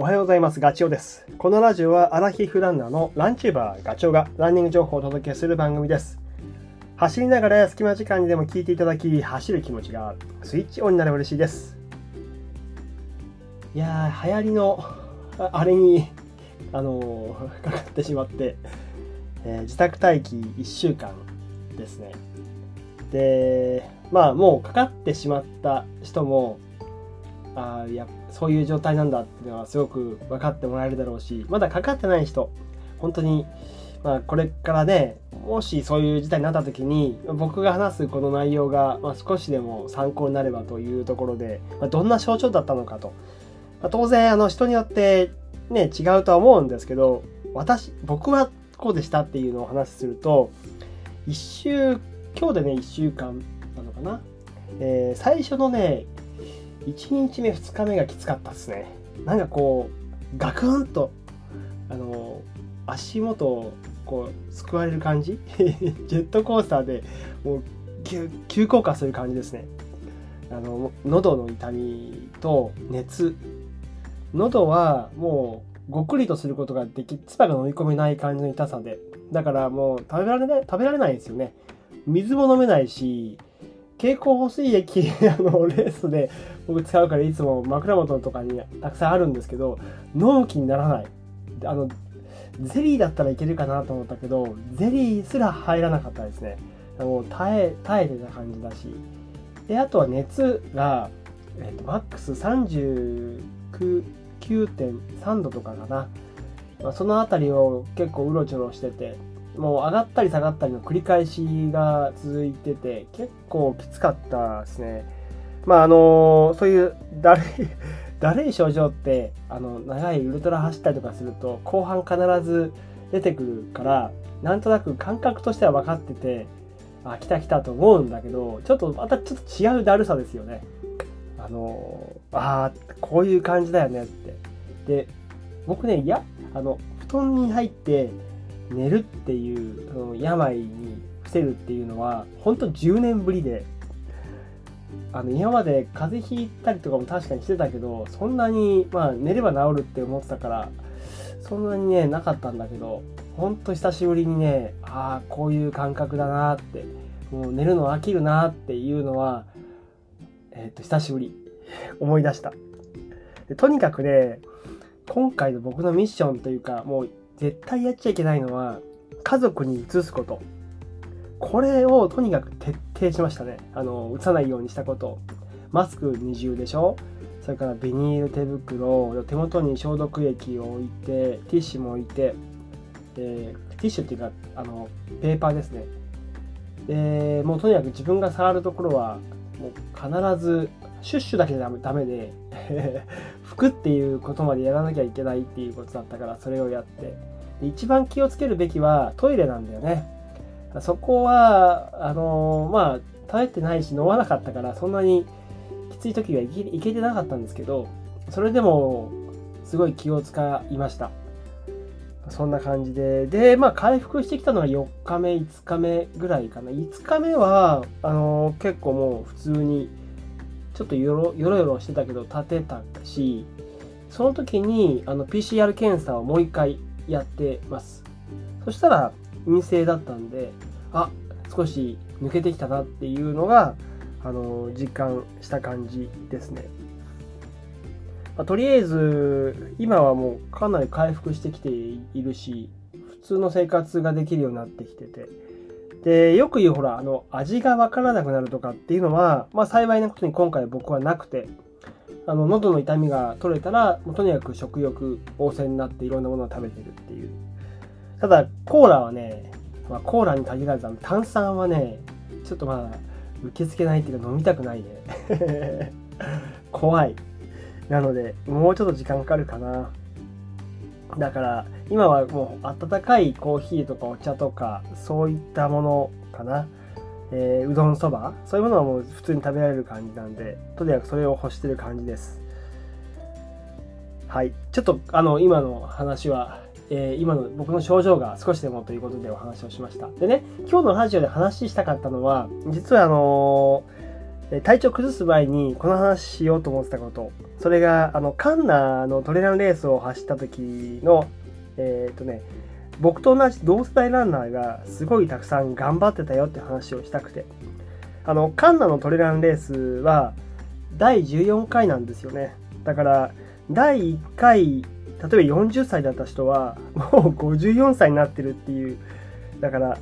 おはようございます。ガチョウです。このラジオはアラヒフランナーのランチューバーガチョウがランニング情報をお届けする番組です。走りながら隙間時間にでも聞いていただき、走る気持ちがスイッチオンになれば嬉しいです。いやー、流行りのあれに、あのー かかってしまって、えー自宅待機1週間ですね。で、まあもうかかってしまった人も、あーいやそういう状態なんだっていうのはすごく分かってもらえるだろうしまだかかってない人本当に、まあ、これからねもしそういう事態になった時に僕が話すこの内容が、ま、少しでも参考になればというところで、ま、どんな症状だったのかと、ま当然あの人によってね違うとは思うんですけど私僕はこうでしたっていうのをお話しすると1週今日でね1週間なのかな、えー最初のね1日目2日目がきつかったですね。なんかこうガクンとあの足元をこうすくわれる感じ？ジェットコースターでもう急降下する感じですね。あの喉の痛みと熱。喉はもうごっくりとすることができ唾が飲み込めない感じの痛さで。だからもう食べられない食べられないですよね。水も飲めないし経口補水液 あのレースで僕使うからいつも枕元とかにたくさんあるんですけど飲む気にならない。あのゼリーだったらいけるかなと思ったけどゼリーすら入らなかったですね。もう耐え耐えてた感じだし。であとは熱が、えっとマックス39.3度とかかな、まあ、その辺りを結構うろちょろしててもう上がったり下がったりの繰り返しが続いてて結構きつかったですね。まああのそういうだるい だるい症状ってあの長いウルトラ走ったりとかすると後半必ず出てくるからなんとなく感覚としては分かっててあ来た来たと思うんだけどちょっとまたちょっと違うだるさですよね。あのあーこういう感じだよねって。で僕ねいやあの布団に入って寝るっていう病に伏せるっていうのは本当10年ぶりで。あの今まで風邪ひいたりとかも確かにしてたけどそんなにまあ寝れば治るって思ってたからそんなにねなかったんだけどほんと久しぶりにねああこういう感覚だなってもう寝るの飽きるなっていうのはえっ、と久しぶり。思い出した。でとにかくね今回の僕のミッションというかもう絶対やっちゃいけないのは家族に移すこと。これをとにかく徹底しましたね。あの移さないようにしたこと。マスク二重でしょ。それからビニール手袋手元に消毒液を置いてティッシュも置いてでティッシュっていうかあのペーパーですね。でもうとにかく自分が触るところはもう必ずシュッシュだけでダメダメで 拭くっていうことまでやらなきゃいけないっていうことだったからそれをやって。一番気をつけるべきはトイレなんだよね。そこはあのまあ食べてないし飲まなかったからそんなにきつい時はいけいけてなかったんですけどそれでもすごい気を使いました。そんな感じで。でまあ回復してきたのは4日目5日目ぐらいかな。5日目はあの結構もう普通にちょっとよろよろよろしてたけど立てたしその時にあの PCR 検査をもう一回やってます。そしたら陰性だったんであ少し抜けてきたなっていうのがあの実感した感じですね、まあとりあえず今はもうかなり回復してきているし普通の生活ができるようになってきててでよく言うほらあの味がわからなくなるとかっていうのは、まあ、幸いなことに今回僕はなくてあの喉の痛みが取れたらもうとにかく食欲旺盛になっていろんなものを食べてるっていう。ただコーラはね、まあ、コーラに限らず炭酸はねちょっとまだ受け付けないっていうか飲みたくないね。怖い。なのでもうちょっと時間かかるかな。だから今はもう温かいコーヒーとかお茶とかそういったものかな、えーうどんそば。そういうものはもう普通に食べられる感じなんでとにかくそれを欲してる感じです。はい。ちょっとあの今の話は、えー今の僕の症状が少しでもということでお話をしました。でね今日のラジオで話したかったのは実はあのー体調崩す前にこの話しようと思ってたこと。それがあのカンナのトレランレースを走った時のえっ、とね僕と同じ同世代ランナーがすごいたくさん頑張ってたよって話をしたくてあのカンナのトレランレースは第14回なんですよね。だから第1回例えば40歳だった人はもう54歳になってるっていう。だから、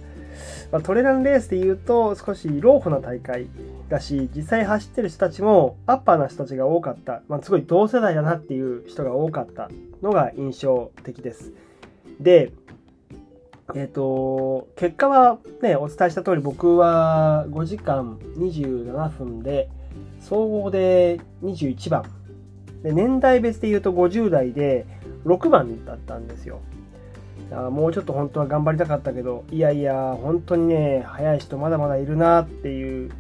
まあ、トレランレースで言うと少しローフな大会だし実際走ってる人たちもアッパーな人たちが多かった、まあ、すごい同世代だなっていう人が多かったのが印象的です。でえっ、ー、と結果はねお伝えした通り僕は5時間27分で総合で21番。で年代別で言うと50代で6番だったんですよ。あもうちょっと本当は頑張りたかったけどいやいや本当にね速い人まだまだいるなっていう。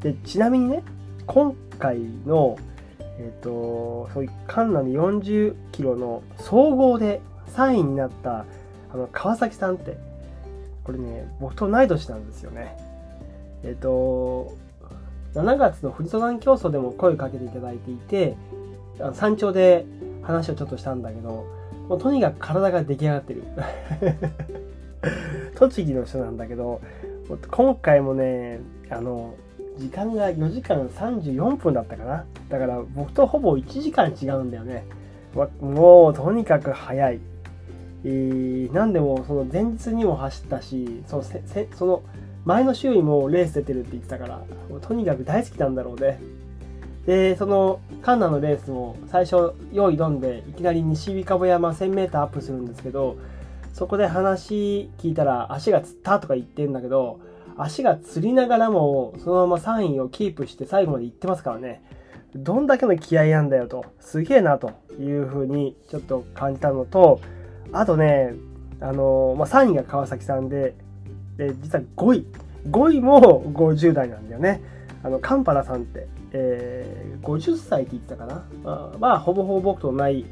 でちなみにね今回のえっ、ー、とそういうカンナの40キロの総合で3位になったあの川崎さんってこれね僕と同い年なんですよね。えっ、と7月の富士登山競争でも声をかけていただいていて山頂で話をちょっとしたんだけどもうとにかく体が出来上がってる。栃木の人なんだけど今回もねあの時間が4時間34分だったかな。だから僕とほぼ1時間違うんだよね。もうとにかく早い、えー、なんでもその前日にも走ったしそのせせその前の週にもレース出てるって言ってたからとにかく大好きなんだろうねで、そのカンナのレースも最初、用意どんで、いきなり西日か山 1000m アップするんですけど、そこで話聞いたら足がつったとか言ってんだけど、足がつりながらも、そのまま3位をキープして最後まで行ってますからね。どんだけの気合なんだよと、すげえなというふうにちょっと感じたのと、あとね、あの、まあ、3位が川崎さんで、で、実は5位。5位も50代なんだよね。あの、カンパラさんってえー、50歳って言ったかな、まあ、まあ、ほぼほぼ僕と同い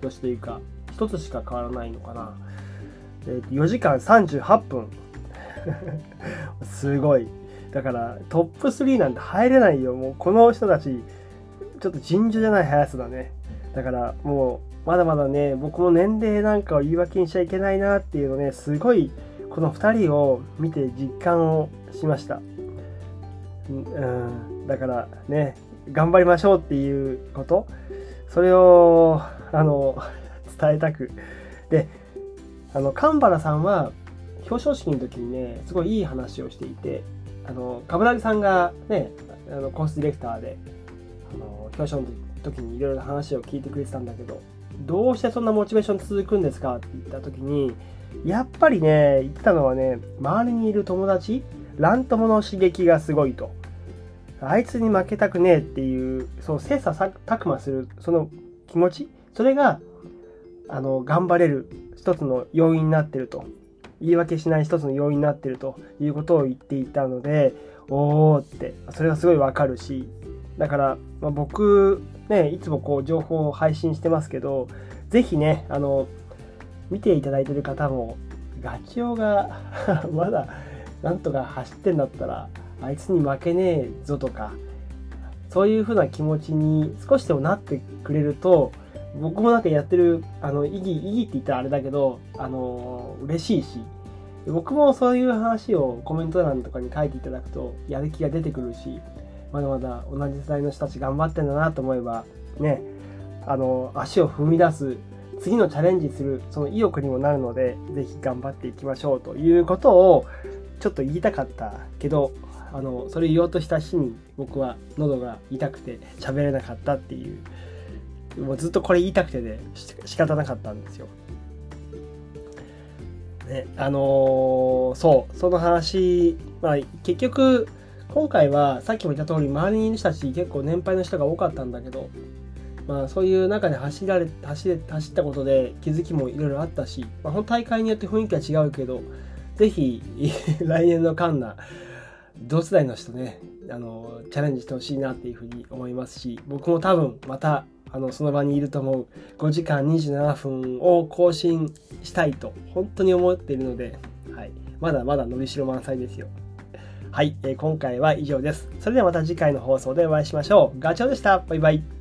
年というか、一つしか変わらないのかな。えー、4時間38分。すごい。だから、トップ3なんて入れないよ。もう、この人たち、ちょっと尋常じゃない速さだね。だから、もう、まだまだね、僕も年齢なんかを言い訳にしちゃいけないなっていうのね、すごい、この2人を見て実感をしました。うん、だからね頑張りましょうっていうことそれをあの伝えたくであの神原さんは表彰式の時にねすごいいい話をしていてあの冠城さんがねあのコースディレクターであの表彰の時にいろいろ話を聞いてくれてたんだけどどうしてそんなモチベーション続くんですかって言った時にやっぱりね言ってたのはね周りにいる友達ラン友の刺激がすごいとあいつに負けたくねえっていう、その切磋琢磨する、その気持ち、それが、あの、頑張れる一つの要因になってると。言い訳しない一つの要因になってるということを言っていたので、おーって、それがすごいわかるし、だから、まあ、僕、ね、いつもこう情報を配信してますけど、ぜひね、あの、見ていただいてる方も、ガチオが まだなんとか走ってんだったら、あいつに負けねえぞとかそういう風な気持ちに少しでもなってくれると僕もなんかやってるあの意義意義って言ったらあれだけどあの嬉しいし僕もそういう話をコメント欄とかに書いていただくとやる気が出てくるしまだまだ同じ世代の人たち頑張ってんだなと思えばねあの足を踏み出す次のチャレンジするその意欲にもなるので是非頑張っていきましょうということをちょっと言いたかったけどあのそれ言おうとした日に僕は喉が痛くて喋れなかったっていうもうずっとこれ言いたくてでね仕方なかったんですよ。ね、あのー、そうその話、まあ、結局今回はさっきも言った通り周りにいる人たち結構年配の人が多かったんだけど、まあ、そういう中で走られ走れ走ったことで気づきもいろいろあったし、まあ、この大会によって雰囲気は違うけど是非 来年のカンナ同世代の人ねあのチャレンジしてほしいなっていうふうに思いますし僕も多分またあのその場にいると思う5時間27分を更新したいと本当に思っているので、はい、まだまだ伸びしろ満載ですよ。はい、えー今回は以上です。それではまた次回の放送でお会いしましょう。ガチョウでした。バイバイ。